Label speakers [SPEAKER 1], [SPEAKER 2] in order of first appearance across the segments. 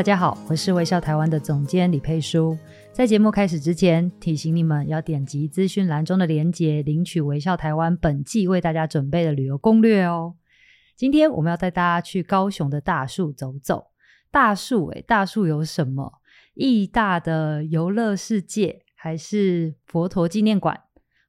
[SPEAKER 1] 大家好，我是微笑台湾的总监李佩书。在节目开始之前，提醒你们要点击资讯栏中的链接，领取微笑台湾本季为大家准备的旅游攻略哦。今天我们要带大家去高雄的大树走走。大树诶，大树有什么？义大的游乐世界，还是佛陀纪念馆？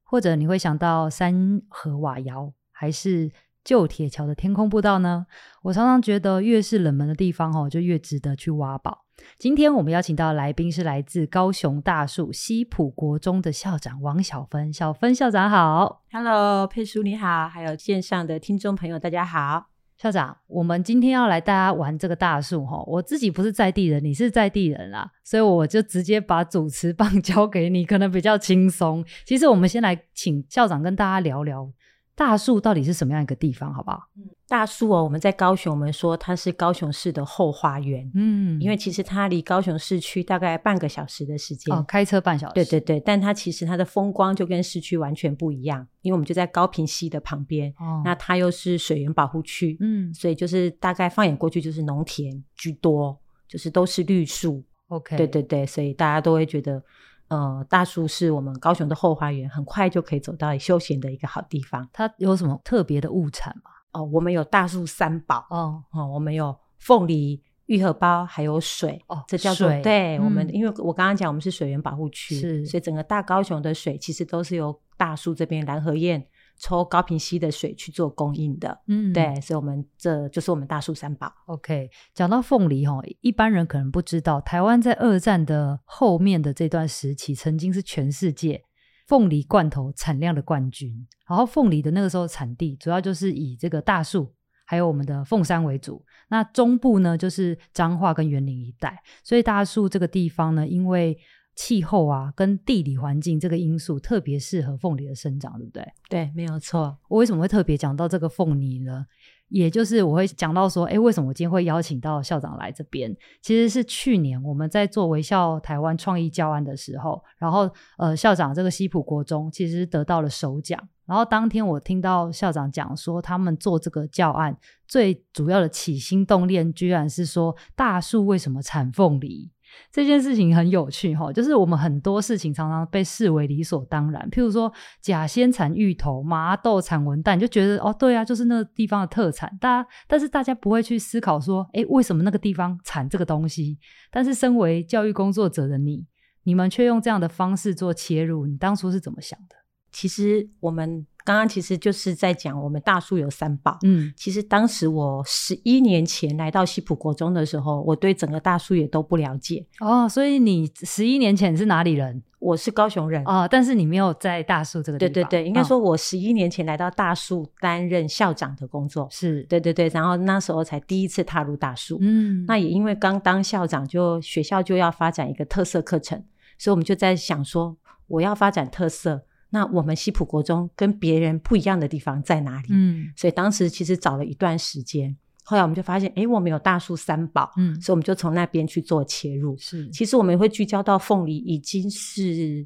[SPEAKER 1] 或者你会想到三和瓦窑，还是？旧铁桥的天空步道呢？我常常觉得越是冷门的地方哦，就越值得去挖宝。今天我们邀请到的来宾是来自高雄大树西埔国中的校长王小芬。小芬校长好
[SPEAKER 2] ，Hello，佩叔你好，还有线上的听众朋友大家好。
[SPEAKER 1] 校长，我们今天要来大家玩这个大树哈，我自己不是在地人，你是在地人啦，所以我就直接把主持棒 交给你，可能比较轻松。其实我们先来请校长跟大家聊聊。大树到底是什么样一个地方，好不好？
[SPEAKER 2] 大树哦，我们在高雄，我们说它是高雄市的后花园。嗯，因为其实它离高雄市区大概半个小时的时间，
[SPEAKER 1] 哦，开车半小时。
[SPEAKER 2] 对对对，但它其实它的风光就跟市区完全不一样，因为我们就在高屏溪的旁边。哦，那它又是水源保护区，嗯，所以就是大概放眼过去就是农田居多，就是都是绿树。OK，对对对，所以大家都会觉得。呃，大树是我们高雄的后花园，很快就可以走到休闲的一个好地方。
[SPEAKER 1] 它有什么特别的物产吗？
[SPEAKER 2] 哦，我们有大树三宝哦，哦，我们有凤梨、玉荷包，还有水哦，这叫做对。嗯、我们因为我刚刚讲我们是水源保护区，是，所以整个大高雄的水其实都是由大树这边蓝河堰。抽高屏溪的水去做供应的，嗯，对，所以我们这就是我们大树三宝。
[SPEAKER 1] OK，讲到凤梨哈，一般人可能不知道，台湾在二战的后面的这段时期，曾经是全世界凤梨罐头产量的冠军。然后凤梨的那个时候产地主要就是以这个大树还有我们的凤山为主，那中部呢就是彰化跟园林一带，所以大树这个地方呢，因为气候啊，跟地理环境这个因素特别适合凤梨的生长，对不对？
[SPEAKER 2] 对，没有错。
[SPEAKER 1] 我为什么会特别讲到这个凤梨呢？也就是我会讲到说，哎，为什么我今天会邀请到校长来这边？其实是去年我们在做微笑台湾创意教案的时候，然后呃，校长这个西埔国中其实得到了首奖。然后当天我听到校长讲说，他们做这个教案最主要的起心动念，居然是说大树为什么产凤梨？这件事情很有趣哈，就是我们很多事情常常被视为理所当然，譬如说甲仙产芋头，麻豆产文旦，就觉得哦，对啊，就是那个地方的特产。大家，但是大家不会去思考说，哎，为什么那个地方产这个东西？但是身为教育工作者的你，你们却用这样的方式做切入，你当初是怎么想的？
[SPEAKER 2] 其实我们。刚刚其实就是在讲我们大树有三宝。嗯，其实当时我十一年前来到西埔国中的时候，我对整个大树也都不了解。
[SPEAKER 1] 哦，所以你十一年前是哪里人？
[SPEAKER 2] 我是高雄人
[SPEAKER 1] 啊，哦，但是你没有在大树这个地方。
[SPEAKER 2] 对对对，应该说我十一年前来到大树担任校长的工作。是，对对对，然后那时候才第一次踏入大树。嗯，那也因为刚当校长，就学校就要发展一个特色课程，所以我们就在想说，我要发展特色。那我们西普国中跟别人不一样的地方在哪里？嗯，所以当时其实找了一段时间，后来我们就发现，哎，我们有大树三宝，嗯，所以我们就从那边去做切入。是，其实我们会聚焦到凤梨，已经是。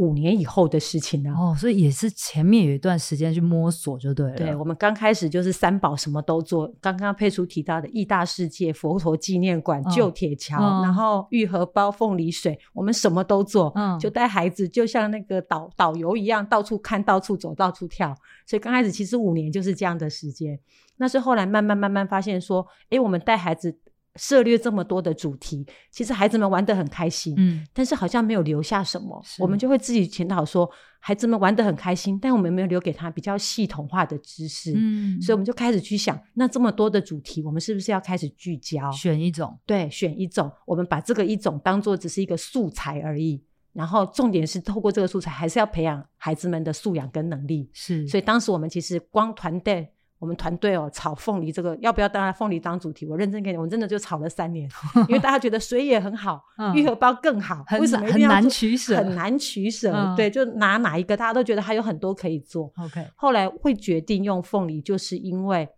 [SPEAKER 2] 五年以后的事情了
[SPEAKER 1] 哦，所以也是前面有一段时间去摸索就对了。
[SPEAKER 2] 对，我们刚开始就是三宝什么都做，刚刚佩叔提到的义大世界、佛陀纪念馆、旧、哦、铁桥，哦、然后玉荷包、凤梨水，我们什么都做，嗯，就带孩子就像那个导导游一样，到处看、到处走、到处跳。所以刚开始其实五年就是这样的时间，那是后来慢慢慢慢发现说，哎，我们带孩子。涉猎这么多的主题，其实孩子们玩得很开心，嗯，但是好像没有留下什么，我们就会自己检讨说，孩子们玩得很开心，但我们没有留给他比较系统化的知识，嗯，所以我们就开始去想，那这么多的主题，我们是不是要开始聚焦，
[SPEAKER 1] 选一种？
[SPEAKER 2] 对，选一种，我们把这个一种当做只是一个素材而已，然后重点是透过这个素材，还是要培养孩子们的素养跟能力，是，所以当时我们其实光团队。我们团队哦，炒凤梨这个要不要当凤梨当主题？我认真跟你，我们真的就炒了三年，因为大家觉得水也很好，玉荷包更好，为什么
[SPEAKER 1] 很难取舍？
[SPEAKER 2] 很难取舍，对，就拿哪一个，大家都觉得还有很多可以做。
[SPEAKER 1] OK，
[SPEAKER 2] 后来会决定用凤梨，就是因为。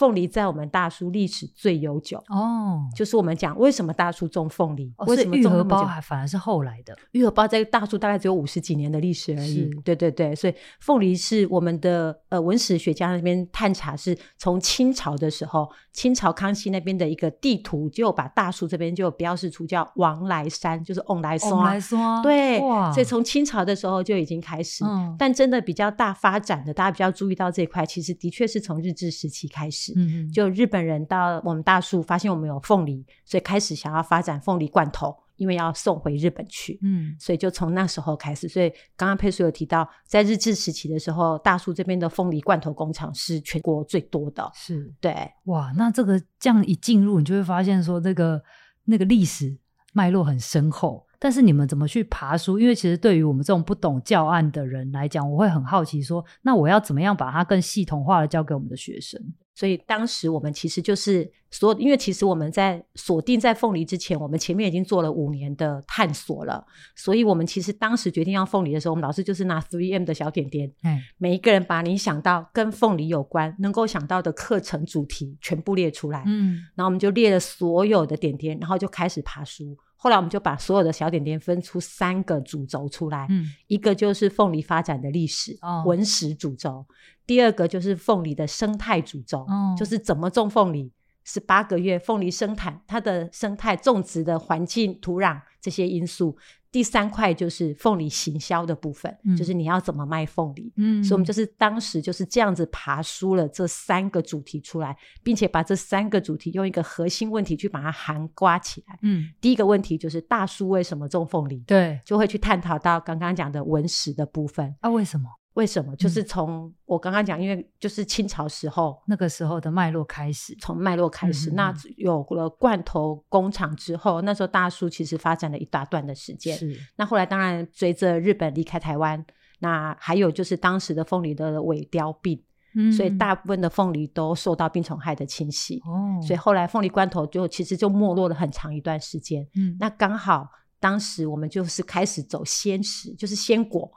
[SPEAKER 2] 凤梨在我们大叔历史最悠久
[SPEAKER 1] 哦，
[SPEAKER 2] 就是我们讲为什么大叔种凤梨，
[SPEAKER 1] 为什么种荷包还反而是后来的？
[SPEAKER 2] 玉荷包在大叔大概只有五十几年的历史而已。对对对，所以凤梨是我们的呃文史学家那边探查，是从清朝的时候，清朝康熙那边的一个地图就把大叔这边就标示出叫王来山，就是翁来松。
[SPEAKER 1] 来松
[SPEAKER 2] 对，所以从清朝的时候就已经开始，但真的比较大发展的，大家比较注意到这一块，其实的确是从日治时期开始。
[SPEAKER 1] 嗯，
[SPEAKER 2] 就日本人到我们大树发现我们有凤梨，所以开始想要发展凤梨罐头，因为要送回日本去。
[SPEAKER 1] 嗯，
[SPEAKER 2] 所以就从那时候开始。所以刚刚佩书有提到，在日治时期的时候，大树这边的凤梨罐头工厂是全国最多的。
[SPEAKER 1] 是，
[SPEAKER 2] 对，
[SPEAKER 1] 哇，那这个这样一进入，你就会发现说，那个那个历史脉络很深厚。但是你们怎么去爬书？因为其实对于我们这种不懂教案的人来讲，我会很好奇说，那我要怎么样把它更系统化的教给我们的学生？
[SPEAKER 2] 所以当时我们其实就是说，因为其实我们在锁定在凤梨之前，我们前面已经做了五年的探索了。所以我们其实当时决定要凤梨的时候，我们老师就是拿 3M 的小点点，
[SPEAKER 1] 嗯，
[SPEAKER 2] 每一个人把你想到跟凤梨有关、能够想到的课程主题全部列出来，
[SPEAKER 1] 嗯，
[SPEAKER 2] 然后我们就列了所有的点点，然后就开始爬梳。后来我们就把所有的小点点分出三个主轴出来，
[SPEAKER 1] 嗯，
[SPEAKER 2] 一个就是凤梨发展的历史，
[SPEAKER 1] 哦，
[SPEAKER 2] 文史主轴；第二个就是凤梨的生态主轴，
[SPEAKER 1] 哦，
[SPEAKER 2] 就是怎么种凤梨，十八个月凤梨生产它的生态种植的环境、土壤这些因素。第三块就是凤梨行销的部分，嗯，就是你要怎么卖凤梨。
[SPEAKER 1] 嗯，
[SPEAKER 2] 所以我们就是当时就是这样子爬梳了这三个主题出来，并且把这三个主题用一个核心问题去把它涵刮起来。
[SPEAKER 1] 嗯，
[SPEAKER 2] 第一个问题就是大叔为什么种凤梨？
[SPEAKER 1] 对，
[SPEAKER 2] 就会去探讨到刚刚讲的文史的部分。
[SPEAKER 1] 啊，为什么？
[SPEAKER 2] 为什么？就是从我刚刚讲，因为就是清朝时候
[SPEAKER 1] 那个时候的脉络开始，
[SPEAKER 2] 从脉络开始，
[SPEAKER 1] 嗯嗯嗯，
[SPEAKER 2] 那有了罐头工厂之后，那时候大叔其实发展了一大段的时间。
[SPEAKER 1] 是，
[SPEAKER 2] 那后来当然随着日本离开台湾，那还有就是当时的凤梨的尾凋病，
[SPEAKER 1] 嗯，
[SPEAKER 2] 所以大部分的凤梨都受到病虫害的侵袭。
[SPEAKER 1] 哦，
[SPEAKER 2] 所以后来凤梨罐头就其实就没落了很长一段时间。
[SPEAKER 1] 嗯，
[SPEAKER 2] 那刚好当时我们就是开始走鲜食，就是鲜果。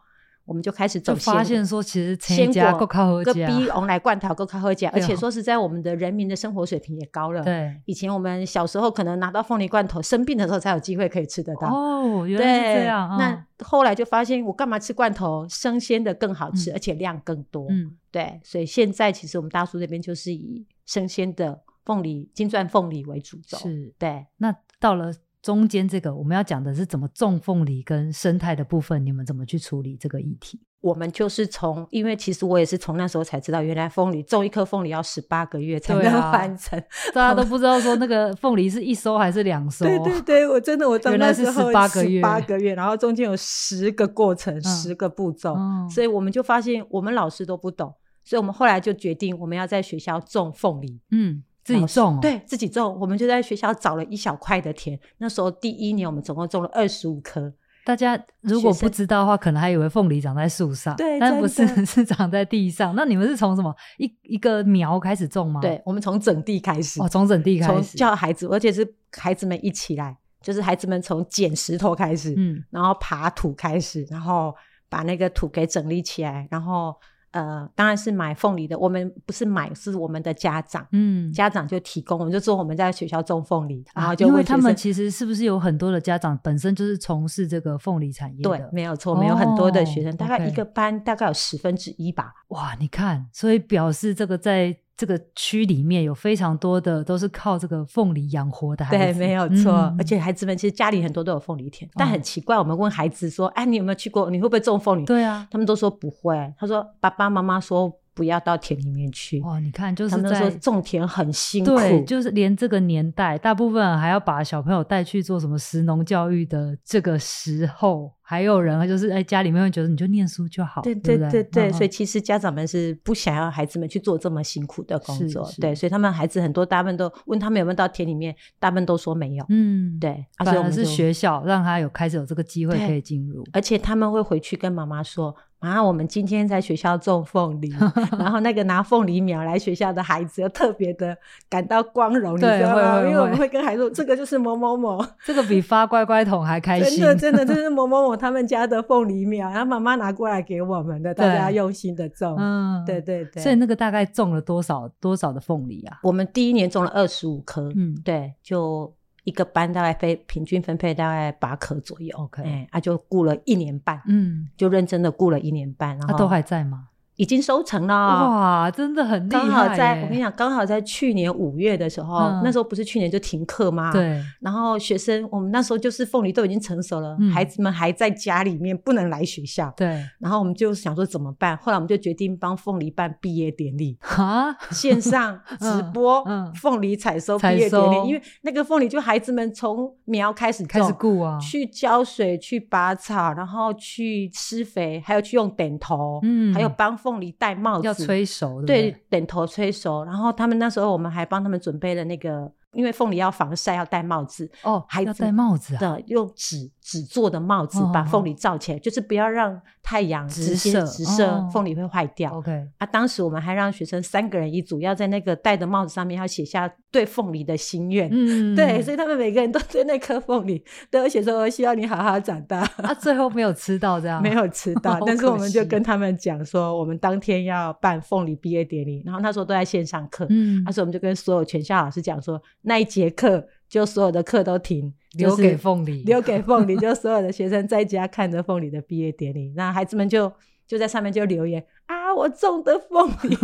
[SPEAKER 2] 我们就开始走，
[SPEAKER 1] 发现说其实
[SPEAKER 2] 鲜果
[SPEAKER 1] 够
[SPEAKER 2] 个比翁来罐头够靠喝价，而且说实在，我们的人民的生活水平也高了。
[SPEAKER 1] 对，
[SPEAKER 2] 以前我们小时候可能拿到凤梨罐头，生病的时候才有机会可以吃得到。
[SPEAKER 1] 哦，原来是这样。
[SPEAKER 2] 那后来就发现，我干嘛吃罐头？生鲜的更好吃，而且量更多。
[SPEAKER 1] 嗯，
[SPEAKER 2] 对，所以现在其实我们大叔这边就是以生鲜的凤梨、金钻凤梨为主轴。
[SPEAKER 1] 是，
[SPEAKER 2] 对。
[SPEAKER 1] 那到了。中间这个我们要讲的是怎么种凤梨跟生态的部分，你们怎么去处理这个议题？
[SPEAKER 2] 我们就是从，因为其实我也是从那时候才知道，原来凤梨种一颗凤梨要十八个月才能完成，啊、
[SPEAKER 1] 大家都不知道说那个凤梨是一收还是两收。
[SPEAKER 2] 对对对，我真的我原来是十八个月，十八个月，然后中间有十个过程，嗯、十个步骤，
[SPEAKER 1] 嗯，
[SPEAKER 2] 所以我们就发现我们老师都不懂，所以我们后来就决定我们要在学校种凤梨。
[SPEAKER 1] 嗯。自己种、哦，
[SPEAKER 2] 对自己种，我们就在学校找了一小块的田。那时候第一年，我们总共种了二十五棵。
[SPEAKER 1] 大家如果不知道的话，可能还以为凤梨长在树上，
[SPEAKER 2] 对，
[SPEAKER 1] 但不是，是长在地上。那你们是从什么一一个苗开始种吗？
[SPEAKER 2] 对，我们从整地开始。
[SPEAKER 1] 哦，从整地开始，
[SPEAKER 2] 从叫孩子，而且是孩子们一起来，就是孩子们从捡石头开始，
[SPEAKER 1] 嗯，
[SPEAKER 2] 然后爬土开始，然后把那个土给整理起来，然后。呃，当然是买凤梨的。我们不是买，是我们的家长。
[SPEAKER 1] 嗯，
[SPEAKER 2] 家长就提供，我们就说我们在学校种凤梨，然后就、
[SPEAKER 1] 为他们其实是不是有很多的家长本身就是从事这个凤梨产业的？
[SPEAKER 2] 对，没有错，我们有很多的学生，
[SPEAKER 1] 哦、
[SPEAKER 2] 大概一个班大概有十分之一吧。
[SPEAKER 1] 哇，你看，所以表示这个在。这个区里面有非常多的都是靠这个凤梨养活的孩子，
[SPEAKER 2] 对，没有错。
[SPEAKER 1] 嗯、
[SPEAKER 2] 而且孩子们其实家里很多都有凤梨田，嗯、但很奇怪，我们问孩子说：“哎，你有没有去过？你会不会种凤梨？”
[SPEAKER 1] 对啊，
[SPEAKER 2] 他们都说不会。他说：“爸爸妈妈说不要到田里面去。”
[SPEAKER 1] 哦，你看，就是
[SPEAKER 2] 他们说种田很辛苦，
[SPEAKER 1] 对，就是连这个年代，大部分还要把小朋友带去做什么食农教育的这个时候。还有人就是哎，家里面会觉得你就念书就好，
[SPEAKER 2] 对对对对，对，
[SPEAKER 1] 嗯，
[SPEAKER 2] 所以其实家长们是不想要孩子们去做这么辛苦的工作，对，所以他们孩子很多，大部分都问他们有没有到田里面，大部分都说没有，
[SPEAKER 1] 嗯，
[SPEAKER 2] 对，
[SPEAKER 1] 反而是学校让他有开始有这个机会可以进入，
[SPEAKER 2] 而且他们会回去跟妈妈说。啊，我们今天在学校种凤梨，然后那个拿凤梨苗来学校的孩子，又特别的感到光
[SPEAKER 1] 荣，
[SPEAKER 2] 你知道
[SPEAKER 1] 吗？
[SPEAKER 2] 因为我们会跟孩子说，这个就是某某某，
[SPEAKER 1] 这个比发乖乖桶还开心。
[SPEAKER 2] 真的，真的，这是某某某他们家的凤梨苗，然后妈妈拿过来给我们的，大家用心的种。嗯，对对对。
[SPEAKER 1] 所以那个大概种了多少多少的凤梨啊？
[SPEAKER 2] 我们第一年种了二十五颗，
[SPEAKER 1] 嗯，
[SPEAKER 2] 对，就。一个班大概分平均分配大概八科左右
[SPEAKER 1] ，OK，
[SPEAKER 2] 哎，他、啊、就顾了一年半，
[SPEAKER 1] 嗯，
[SPEAKER 2] 就认真的顾了一年半，然后
[SPEAKER 1] 他都还在吗？
[SPEAKER 2] 已经收成了
[SPEAKER 1] 哇，真的很厉害！
[SPEAKER 2] 刚好在我跟你讲，刚好在去年五月的时候，嗯、那时候不是去年就停课吗？
[SPEAKER 1] 对。
[SPEAKER 2] 然后学生，我们那时候就是凤梨都已经成熟了，嗯、孩子们还在家里面不能来学校。
[SPEAKER 1] 对。
[SPEAKER 2] 然后我们就想说怎么办？后来我们就决定帮凤梨办毕业典礼
[SPEAKER 1] 啊，
[SPEAKER 2] 线上直播，嗯，凤梨采收毕业典礼。因为那个凤梨就孩子们从苗开始
[SPEAKER 1] 开始顾啊，
[SPEAKER 2] 去浇水、去拔草，然后去施肥，还有去用点头，嗯，还有帮凤梨戴帽子。
[SPEAKER 1] 要催熟，对，
[SPEAKER 2] 对，等头催熟。然后他们那时候，我们还帮他们准备了那个，因为凤梨要防晒，要戴帽子
[SPEAKER 1] 哦，还要戴帽子啊，
[SPEAKER 2] 用纸纸做的帽子，把凤梨罩起来，就是不要让太阳直射，直射凤梨会坏掉。
[SPEAKER 1] OK，
[SPEAKER 2] 啊，当时我们还让学生三个人一组，要在那个戴的帽子上面要写下对凤梨的心愿。嗯，对，所以他们每个人都对那颗凤梨都有写说：“我希望你好好长大。”
[SPEAKER 1] 啊，最后没有吃到这样，
[SPEAKER 2] 没有吃到，但是我们就跟他们讲说，我们当天要办凤梨毕业典礼，然后那时候都在线上课。嗯，那时候我们就跟所有全校老师讲说，那一节课就所有的课都停。
[SPEAKER 1] 留给凤梨，
[SPEAKER 2] 留给凤梨，就所有的学生在家看着凤梨的毕业典礼，那孩子们就就在上面就留言啊，我种的凤梨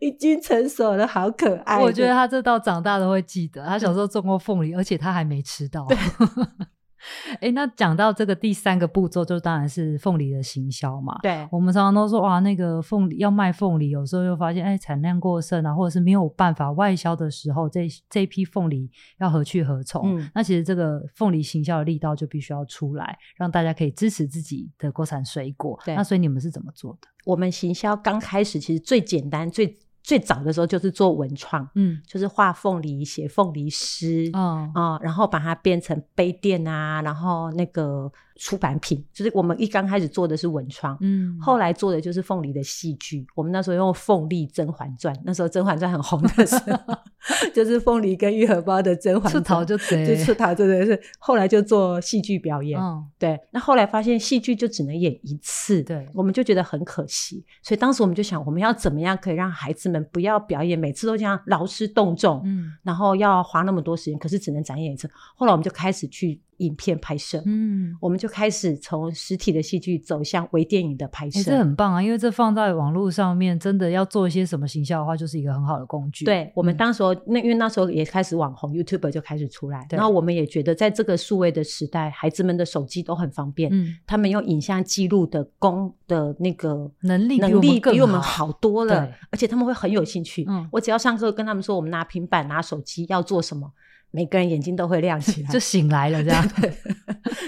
[SPEAKER 2] 已经成熟了，好可爱。
[SPEAKER 1] 我觉得他这到长大都会记得，他小时候种过凤梨，而且他还没吃到。
[SPEAKER 2] 对
[SPEAKER 1] 哎，那讲到这个第三个步骤，就当然是凤梨的行销嘛。
[SPEAKER 2] 对，
[SPEAKER 1] 我们常常都说哇，那个凤梨要卖凤梨，有时候又发现哎，产量过剩啊，或者是没有办法外销的时候，这这批凤梨要何去何从？嗯，那其实这个凤梨行销的力道就必须要出来，让大家可以支持自己的国产水果。
[SPEAKER 2] 对，
[SPEAKER 1] 那所以你们是怎么做的？
[SPEAKER 2] 我们行销刚开始其实最简单最。最早的时候就是做文创，嗯，就是画凤梨、写凤梨诗，嗯啊、呃，然后把它变成杯垫啊，然后那个。出版品就是我们一刚开始做的是文创，嗯，后来做的就是凤梨的戏剧。我们那时候用凤梨《甄嬛传》，那时候《甄嬛传》很红的时候，就是凤梨跟玉荷包的甄嬛传，出逃就对，就出逃，真的是后来就做戏剧表演，哦，对。那后来发现戏剧就只能演一次，
[SPEAKER 1] 对，
[SPEAKER 2] 我们就觉得很可惜，所以当时我们就想，我们要怎么样可以让孩子们不要表演每次都这样劳师动众，嗯，然后要花那么多时间，可是只能展演一次。后来我们就开始去。影片拍摄，嗯，我们就开始从实体的戏剧走向微电影的拍摄，
[SPEAKER 1] 这很棒啊！因为这放在网络上面，真的要做一些什么行销的话，就是一个很好的工具。
[SPEAKER 2] 对，我们当时候，那因为那时候也开始网红 YouTuber 就开始出来，然后我们也觉得，在这个数位的时代，孩子们的手机都很方便，嗯，他们用影像记录的功的那个
[SPEAKER 1] 能力
[SPEAKER 2] 能力比我们好多了，而且他们会很有兴趣。嗯，我只要上课跟他们说，我们拿平板拿手机要做什么。每个人眼睛都会亮起来，
[SPEAKER 1] 就醒来了这样。
[SPEAKER 2] 对，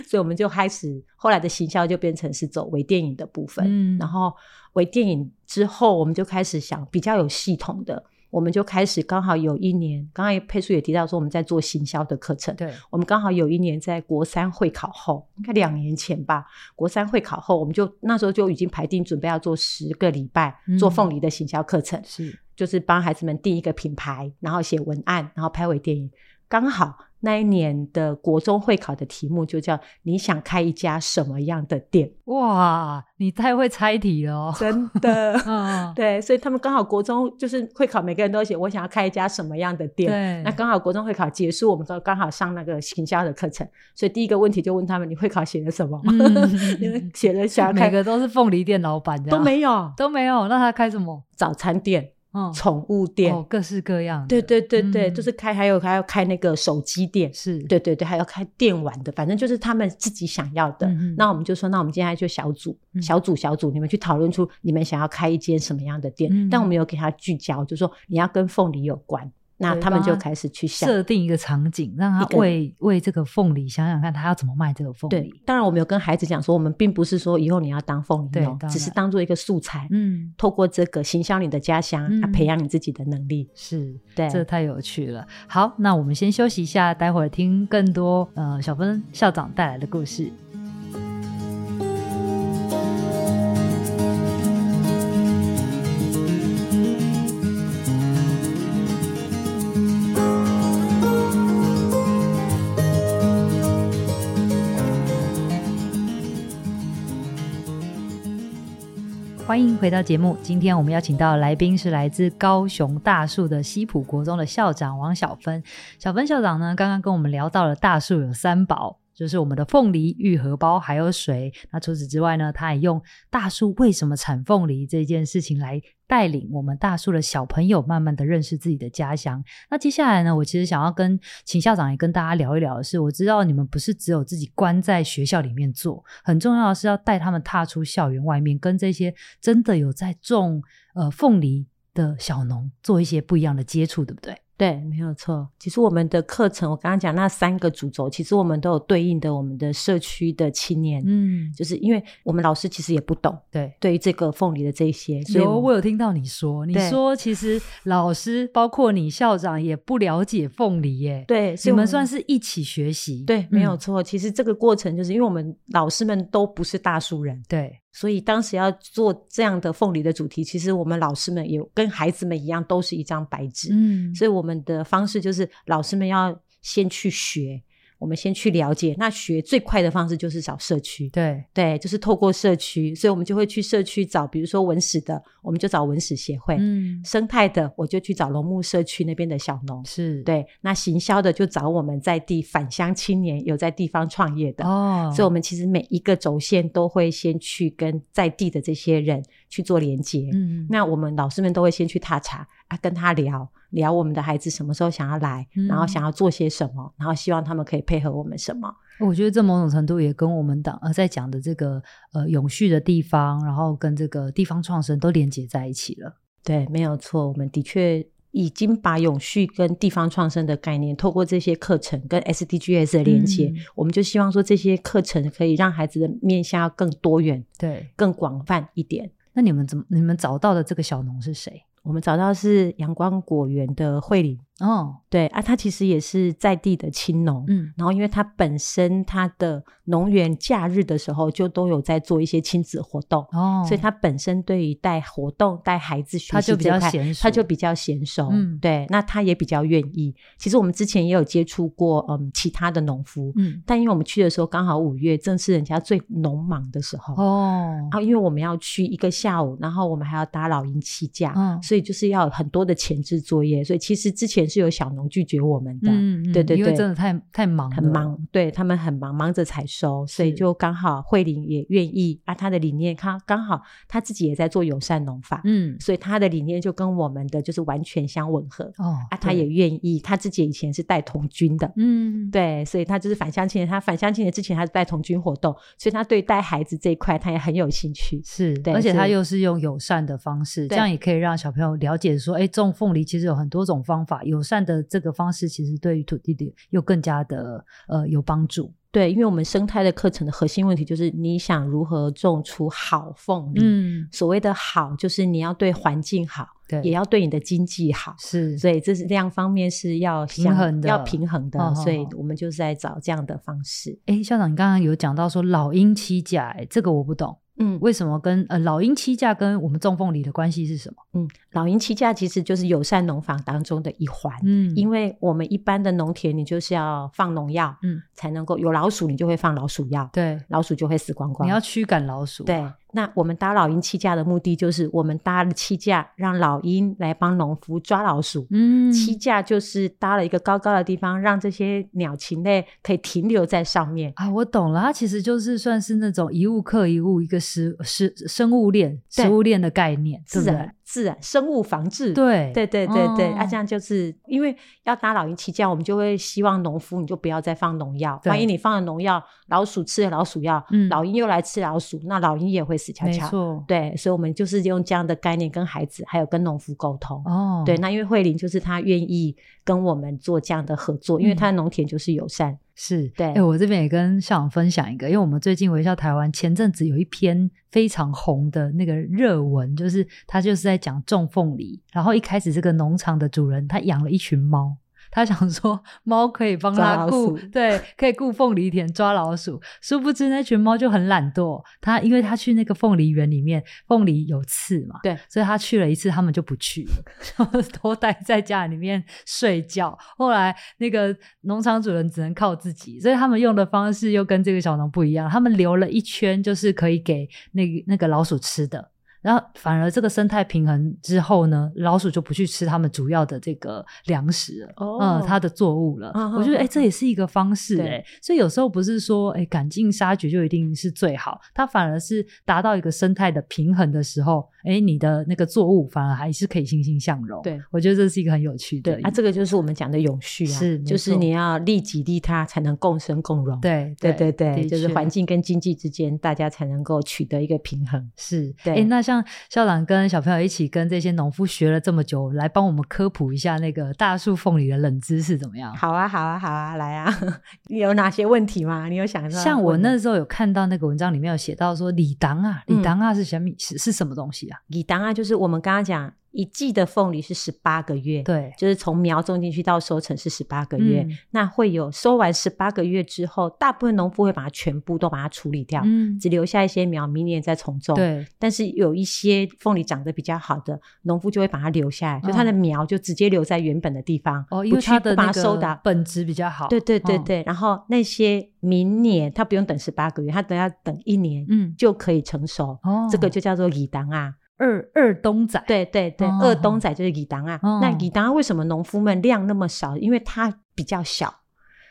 [SPEAKER 2] 所以我们就开始，后来的行销就变成是走微电影的部分。嗯，然后微电影之后，我们就开始想比较有系统的，我们就开始刚好有一年，刚刚佩叔也提到说我们在做行销的课程。
[SPEAKER 1] 对，
[SPEAKER 2] 我们刚好有一年在国三会考后，应该两年前吧，国三会考后，我们就那时候就已经排定准备要做十个礼拜做凤梨的行销课程，
[SPEAKER 1] 是、嗯，
[SPEAKER 2] 就是帮孩子们定一个品牌，然后写文案，然后拍微电影。刚好那一年的国中会考的题目就叫“你想开一家什么样的店？”
[SPEAKER 1] 哇，你太会猜题了哦，
[SPEAKER 2] 真的。嗯，对，所以他们刚好国中就是会考，每个人都写“我想要开一家什么样的店”。
[SPEAKER 1] 对，
[SPEAKER 2] 那刚好国中会考结束，我们都刚好上那个行销的课程，所以第一个问题就问他们：“你会考写了什么？” 你们写了想要开，
[SPEAKER 1] 每个都是凤梨店老板，
[SPEAKER 2] 都没有，
[SPEAKER 1] 都没有。那他开什么？
[SPEAKER 2] 早餐店。嗯，宠物店
[SPEAKER 1] 哦，各式各样。
[SPEAKER 2] 对对对对，嗯、就是开，还有还要开那个手机店，
[SPEAKER 1] 是
[SPEAKER 2] 对对对，还要开电玩的，反正就是他们自己想要的。嗯、那我们就说，那我们现在就小组、嗯、小组、小组，你们去讨论出你们想要开一间什么样的店。嗯、但我们有给他聚焦，就是说你要跟凤梨有关。那他们就开始去想
[SPEAKER 1] 设定一个场景，让他为为这个凤梨想想看，他要怎么卖这个凤梨。
[SPEAKER 2] 当然，我们有跟孩子讲说，我们并不是说以后你要当凤梨农，只是当做一个素材。嗯，透过这个行销你的家乡，啊，培养你自己的能力。
[SPEAKER 1] 是，对，这太有趣了。好，那我们先休息一下，待会儿听更多呃小芬校长带来的故事。迎回到节目。今天我们邀请到的来宾是来自高雄大树的西埔国中的校长王小芬。小芬校长呢，刚刚跟我们聊到了大树有三宝。就是我们的凤梨、玉荷包还有水。那除此之外呢，他也用大树为什么产凤梨这件事情来带领我们大树的小朋友慢慢的认识自己的家乡。那接下来呢，我其实想要跟请校长也跟大家聊一聊的是，我知道你们不是只有自己关在学校里面做，很重要的是要带他们踏出校园外面，跟这些真的有在种呃凤梨的小农做一些不一样的接触，对不对？
[SPEAKER 2] 对，没有错。其实我们的课程，我刚刚讲那三个主轴，其实我们都有对应的我们的社区的青年。嗯，就是因为我们老师其实也不懂，对，对于这个凤梨的这些，所以我，
[SPEAKER 1] 有我有听到你说，你说其实老师包括你校长也不了解凤梨耶。
[SPEAKER 2] 对，
[SPEAKER 1] 所以我们算是一起学习。
[SPEAKER 2] 对，没有错。嗯，其实这个过程就是因为我们老师们都不是大树人。
[SPEAKER 1] 对。
[SPEAKER 2] 所以当时要做这样的凤梨的主题，其实我们老师们也跟孩子们一样，都是一张白纸。嗯，所以我们的方式就是老师们要先去学。我们先去了解，那学最快的方式就是找社区，
[SPEAKER 1] 对。
[SPEAKER 2] 对，就是透过社区，所以我们就会去社区找，比如说文史的，我们就找文史协会，嗯，生态的我就去找农牧社区那边的小农，
[SPEAKER 1] 是。
[SPEAKER 2] 对，那行销的就找我们在地返乡青年，有在地方创业的，哦，所以我们其实每一个轴线都会先去跟在地的这些人去做连接，嗯，那我们老师们都会先去踏查啊，跟他聊。聊我们的孩子什么时候想要来，嗯、然后想要做些什么，然后希望他们可以配合我们什么。
[SPEAKER 1] 我觉得这某种程度也跟我们党呃在讲的这个呃永续的地方，然后跟这个地方创生都连接在一起了。
[SPEAKER 2] 对，没有错，我们的确已经把永续跟地方创生的概念，透过这些课程跟 SDGs 的连接，嗯、我们就希望说这些课程可以让孩子的面向更多元，
[SPEAKER 1] 对，
[SPEAKER 2] 更广泛一点。
[SPEAKER 1] 那你们怎么你们找到的这个小农是谁？
[SPEAKER 2] 我们找到是阳光果园的慧玲。哦，对啊，他其实也是在地的青农，嗯，然后因为他本身他的农园假日的时候就都有在做一些亲子活动，哦，所以他本身对于带活动带孩子学习，他就比较娴熟，他就比较娴熟，嗯，对，那他也比较愿意。其实我们之前也有接触过，嗯，其他的农夫，嗯，但因为我们去的时候刚好五月，正是人家最农忙的时候，哦，啊，因为我们要去一个下午，然后我们还要打老鹰起架，嗯，所以就是要很多的前置作业，所以其实之前。是有小农拒绝我们的，嗯嗯、对对对，
[SPEAKER 1] 因为真的太太忙了，
[SPEAKER 2] 很忙，对他们很忙，忙着采收，所以就刚好慧玲也愿意啊，他的理念，他刚好他自己也在做友善农法，嗯，所以他的理念就跟我们的就是完全相吻合，哦，啊，他也愿意，他自己以前是带童军的，嗯，对，所以他就是返乡青年，他返乡青年之前他是带童军活动，所以他对带孩子这一块他也很有兴趣，
[SPEAKER 1] 是，对，而且他又是用友善的方式，这样也可以让小朋友了解说，哎，种凤梨其实有很多种方法，友善的这个方式其实对于土地的又更加的呃有帮助。
[SPEAKER 2] 对，因为我们生态的课程的核心问题就是你想如何种出好凤梨。嗯，所谓的好就是你要对环境好，对，也要对你的经济好。是，所以这是两方面是要平衡的，要平衡的。哦、所以我们就是在找这样的方式。
[SPEAKER 1] 哎，校长，你刚刚有讲到说老鹰栖架，哎，这个我不懂。嗯，为什么跟呃老鹰栖架跟我们中凤梨的关系是什么？
[SPEAKER 2] 嗯，老鹰栖架其实就是友善农法当中的一环。嗯，因为我们一般的农田，你就是要放农药，嗯，才能够有老鼠，你就会放老鼠药，对，老鼠就会死光光。
[SPEAKER 1] 你要驱赶老鼠，
[SPEAKER 2] 对。那我们搭老鹰栖架的目的就是，我们搭了栖架，让老鹰来帮农夫抓老鼠。嗯，栖架就是搭了一个高高的地方，让这些鸟禽类可以停留在上面。
[SPEAKER 1] 啊，我懂了，它其实就是算是那种一物克一物，一个食食生物链、食物链的概念，
[SPEAKER 2] 是的。自然生物防治，
[SPEAKER 1] 对
[SPEAKER 2] 对对对对，哦、啊，这样就是因为要打老鹰栖架，我们就会希望农夫你就不要再放农药，万一你放了农药，老鼠吃了老鼠药，嗯、老鹰又来吃老鼠，那老鹰也会死翘翘。没错，对，所以我们就是用这样的概念跟孩子还有跟农夫沟通。哦，对，那因为慧玲就是她愿意跟我们做这样的合作，因为她的农田就是友善。嗯
[SPEAKER 1] 是对，哎、欸，我这边也跟校长分享一个，因为我们最近微笑台湾前阵子有一篇非常红的那个热文，就是他就是在讲种凤梨，然后一开始这个农场的主人他养了一群猫。他想说猫可以帮他顾，对，可以顾凤梨田抓老鼠。殊不知那群猫就很懒惰。他因为他去那个凤梨园里面，凤梨有刺嘛，对，所以他去了一次，他们就不去了，都待在家里面睡觉。后来那个农场主人只能靠自己，所以他们用的方式又跟这个小农不一样。他们留了一圈，就是可以给那个那个老鼠吃的。然后反而这个生态平衡之后呢，老鼠就不去吃它们主要的这个粮食了，哦、呃，它的作物了。哦、我觉得，哎，这也是一个方式，哎，所以有时候不是说，哎，赶尽杀绝就一定是最好，它反而是达到一个生态的平衡的时候，哎，你的那个作物反而还是可以欣欣向荣。对，我觉得这是一个很有趣的。
[SPEAKER 2] 啊，这个就是我们讲的永续啊，是，就是你要利己利他，才能共生共荣。对，对，对，对，就是环境跟经济之间，大家才能够取得一个平衡。
[SPEAKER 1] 是，对。哎，那像校长跟小朋友一起跟这些农夫学了这么久，来帮我们科普一下那个大树缝里的冷知识怎么样？
[SPEAKER 2] 好啊，好啊，好啊，来啊！你 有哪些问题吗？你有想到？
[SPEAKER 1] 像我那时候有看到那个文章里面有写到说，李当啊，李当啊是什么？是是什么东西啊？
[SPEAKER 2] 李当啊，就是我们刚刚讲。一季的凤梨是十八个月，
[SPEAKER 1] 对，
[SPEAKER 2] 就是从苗种进去到收成是十八个月。嗯、那会有收完十八个月之后，大部分农夫会把它全部都把它处理掉，嗯、只留下一些苗，明年再重种。对，但是有一些凤梨长得比较好的农夫就会把它留下来，哦、就它的苗就直接留在原本的地方，
[SPEAKER 1] 哦，因为它的收的本质比较好。
[SPEAKER 2] 对对对对，哦、然后那些明年它不用等十八个月，它等要等一年，嗯，就可以成熟。哦，这个就叫做乙当啊。
[SPEAKER 1] 二二冬仔，
[SPEAKER 2] 对对对，哦、二冬仔就是李当啊。哦、那李当啊，为什么农夫们量那么少？因为它比较小，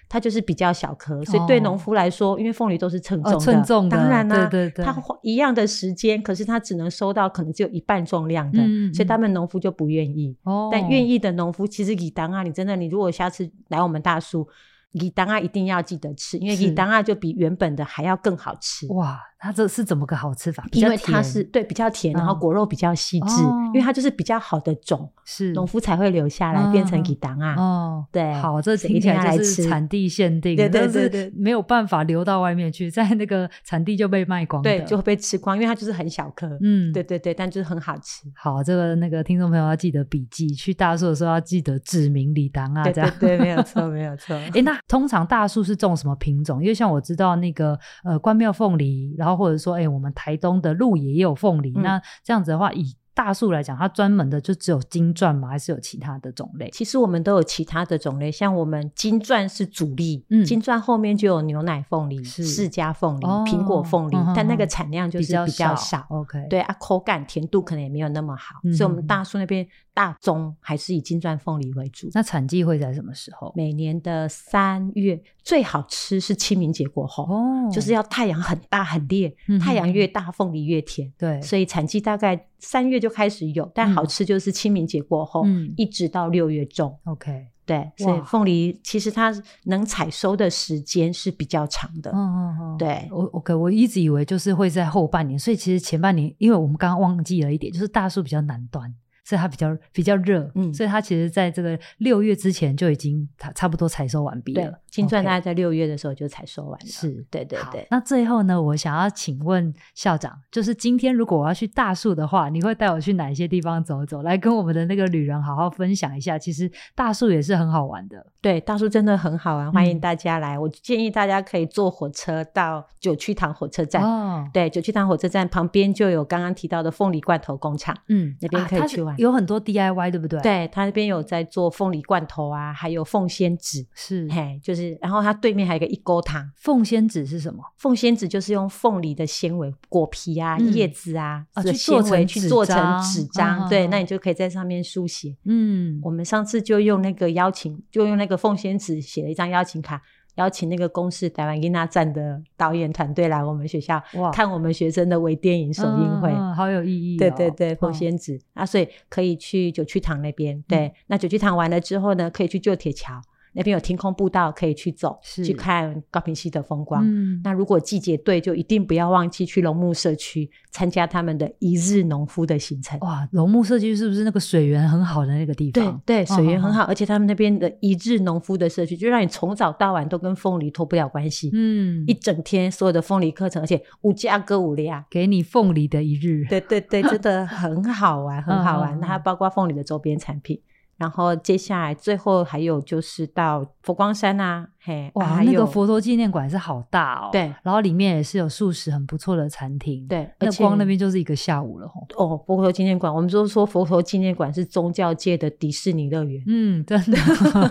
[SPEAKER 2] 它就是比较小颗，所以对农夫来说，哦、因为凤梨都是称重的，称重的，当然啦、啊，对对对，它一样的时间，可是它只能收到可能只有一半重量的，嗯、所以他们农夫就不愿意。哦、但愿意的农夫，其实李当啊，你真的，你如果下次来我们大叔，李当啊一定要记得吃，因为李当啊就比原本的还要更好吃。
[SPEAKER 1] 哇！它这是怎么个好吃法？
[SPEAKER 2] 因为它是对比较甜，然后果肉比较细致，因为它就是比较好的种，是农夫才会留下来变成给当啊。哦，对，
[SPEAKER 1] 好，这听起来就是产地限定，对对对，没有办法流到外面去，在那个产地就被卖光，
[SPEAKER 2] 对，就会被吃光，因为它就是很小颗，嗯，对对对，但就是很好吃。
[SPEAKER 1] 好，这个那个听众朋友要记得笔记，去大树的时候要记得指明李当啊，这样
[SPEAKER 2] 对，没有错，没有错。
[SPEAKER 1] 哎，那通常大树是种什么品种？因为像我知道那个呃关庙凤梨，然后。或者说，哎、欸，我们台东的鹿也有凤梨，嗯、那这样子的话，以大树来讲，它专门的就只有金钻吗？还是有其他的种类？
[SPEAKER 2] 其实我们都有其他的种类，像我们金钻是主力，嗯，金钻后面就有牛奶凤梨、释迦凤梨、苹、哦、果凤梨，嗯、但那个产量就是比较少。OK，对啊，口感甜度可能也没有那么好，嗯、所以我们大树那边大宗还是以金钻凤梨为主。
[SPEAKER 1] 那产季会在什么时候？
[SPEAKER 2] 每年的三月，最好吃是清明节过后，哦，就是要太阳很大很烈，嗯、太阳越大凤梨越甜。对，所以产季大概三月就开始有，但好吃就是清明节过后，嗯、一直到六月中。OK，对，所以凤梨其实它能采收的时间是比较长的。嗯嗯嗯，对，
[SPEAKER 1] 我 OK，我一直以为就是会在后半年，所以其实前半年，因为我们刚刚忘记了一点，就是大树比较难端。所以它比较比较热，嗯，所以它其实在这个六月之前就已经差差不多采收完毕了。
[SPEAKER 2] 金钻大概在六月的时候就采收完了。
[SPEAKER 1] 是，对对对。
[SPEAKER 2] 那
[SPEAKER 1] 最后呢，我想要请问校长，就是今天如果我要去大树的话，你会带我去哪些地方走走，来跟我们的那个旅人好好分享一下？其实大树也是很好玩的。
[SPEAKER 2] 对，大树真的很好玩，欢迎大家来。我建议大家可以坐火车到九曲塘火车站。哦，对，九曲塘火车站旁边就有刚刚提到的凤梨罐头工厂。嗯，那边可以去玩。
[SPEAKER 1] 有很多 DIY，对不对？
[SPEAKER 2] 对，他那边有在做凤梨罐头啊，还有凤仙子，是，嘿，就是，然后它对面还有一个一锅糖。
[SPEAKER 1] 凤仙子是什么？
[SPEAKER 2] 凤仙子就是用凤梨的纤维、果皮啊、叶子啊的纤维去做成纸张，对，那你就可以在上面书写。嗯，我们上次就用那个邀请，就用那个凤仙子写了一张邀请卡。邀请那个公司台湾囡仔站的导演团队来我们学校哇看我们学生的微电影首映会，
[SPEAKER 1] 嗯，好有意义，哦。
[SPEAKER 2] 对对对，凤仙子，哦，啊，所以可以去九曲堂那边。对，嗯，那九曲堂完了之后呢，可以去旧铁桥。那边有天空步道可以去走，是去看高屏溪的风光。嗯，那如果季节对，就一定不要忘记去龙目社区参加他们的一日农夫的行程。
[SPEAKER 1] 哇，龙目社区是不是那个水源很好的那个地
[SPEAKER 2] 方？对对，水源很好，哦、而且他们那边的一日农夫的社区，就让你从早到晚都跟凤梨脱不了关系。嗯，一整天所有的凤梨课程，而且无价歌舞呀，
[SPEAKER 1] 给你凤梨的一日。
[SPEAKER 2] 对对对，真的很好玩，很好玩。那它包括凤梨的周边产品。然后接下来最后还有就是到佛光山啊，嘿，
[SPEAKER 1] 哇，那个佛陀纪念馆是好大哦，对，然后里面也是有素食很不错的餐厅，对，那光那边就是一个下午了吼。
[SPEAKER 2] 哦，佛陀纪念馆，我们都说佛陀纪念馆是宗教界的迪士尼乐园，
[SPEAKER 1] 嗯，真的，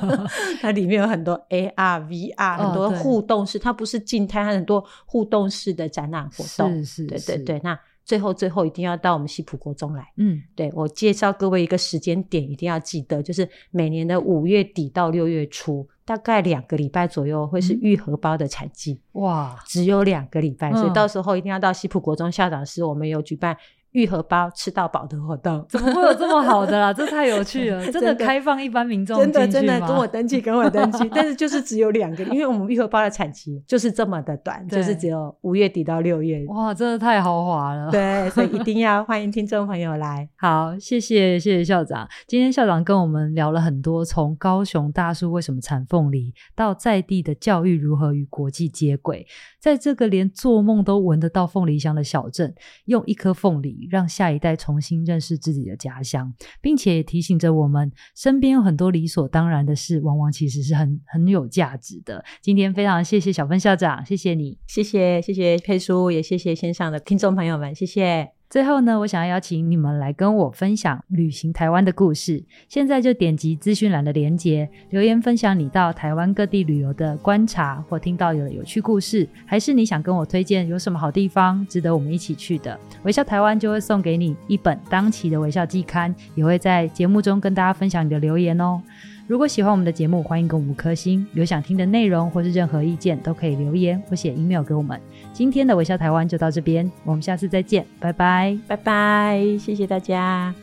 [SPEAKER 2] 它里面有很多 AR、VR，很多互动式，它不是静态，它很多互动式的展览活动，是是，对对对，那。最后最后一定要到我们西浦国中来。
[SPEAKER 1] 嗯，
[SPEAKER 2] 对，我介绍各位一个时间点，一定要记得，就是每年的五月底到六月初，大概两个礼拜左右会是玉荷包的产季。
[SPEAKER 1] 哇，
[SPEAKER 2] 只有两个礼拜，嗯，所以到时候一定要到西浦国中校长室，我们有举办。玉荷包吃到饱的活动，
[SPEAKER 1] 怎么会有这么好的啦？这太有趣了！真的开放一般民众，
[SPEAKER 2] 真的真的跟我登记，跟我登记。但是就是只有两个，因为我们愈合包的产期就是这么的短，就是只有五月底到六月。
[SPEAKER 1] 哇，真的太豪华了！
[SPEAKER 2] 对，所以一定要欢迎听众朋友来。
[SPEAKER 1] 好，谢谢谢谢校长。今天校长跟我们聊了很多，从高雄大树为什么产凤梨，到在地的教育如何与国际接轨，在这个连做梦都闻得到凤梨香的小镇，用一颗凤梨。让下一代重新认识自己的家乡，并且也提醒着我们，身边有很多理所当然的事，往往其实是很很有价值的。今天非常谢谢小芬校长，谢谢你，
[SPEAKER 2] 谢谢谢谢佩叔，也谢谢线上的听众朋友们，谢谢。
[SPEAKER 1] 最后呢，我想要邀请你们来跟我分享旅行台湾的故事。现在就点击资讯栏的连接，留言分享你到台湾各地旅游的观察或听到有有趣故事，还是你想跟我推荐有什么好地方值得我们一起去的？微笑台湾就会送给你一本当期的微笑季刊，也会在节目中跟大家分享你的留言哦。如果喜欢我们的节目，欢迎给我们五颗星。有想听的内容或是任何意见，都可以留言或写 email 给我们。今天的微笑台湾就到这边，我们下次再见，拜拜，
[SPEAKER 2] 拜拜，谢谢大家。